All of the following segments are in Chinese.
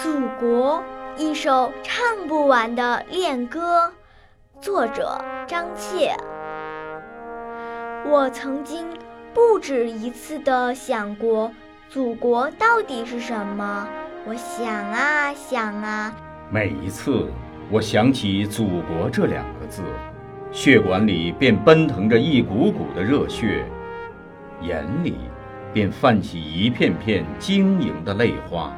祖国，一首唱不完的恋歌。作者：张切。我曾经不止一次地想过，祖国到底是什么？我想啊想啊，每一次我想起“祖国”这两个字，血管里便奔腾着一股股的热血，眼里便泛起一片片晶莹的泪花。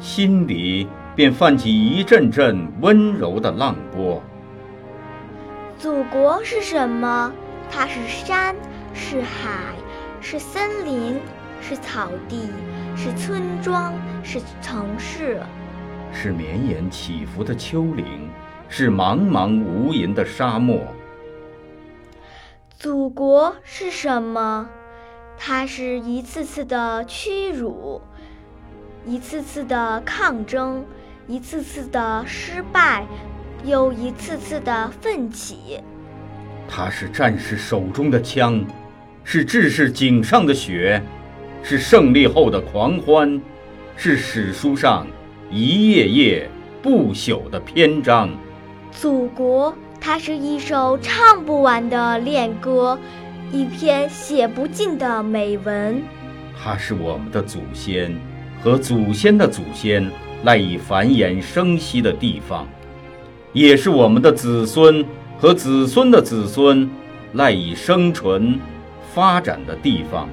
心里便泛起一阵阵温柔的浪波。祖国是什么？它是山，是海，是森林，是草地，是村庄，是城市，是绵延起伏的丘陵，是茫茫无垠的沙漠。祖国是什么？它是一次次的屈辱。一次次的抗争，一次次的失败，又一次次的奋起。它是战士手中的枪，是志士颈上的血，是胜利后的狂欢，是史书上一页页不朽的篇章。祖国，它是一首唱不完的恋歌，一篇写不尽的美文。它是我们的祖先。和祖先的祖先赖以繁衍生息的地方，也是我们的子孙和子孙的子孙赖以生存、发展的地方。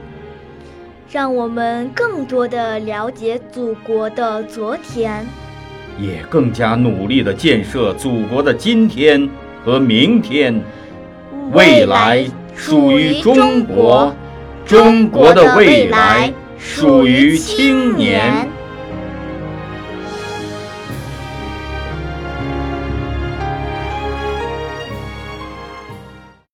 让我们更多的了解祖国的昨天，也更加努力的建设祖国的今天和明天。未来属于中国，中国的未来。属于青年。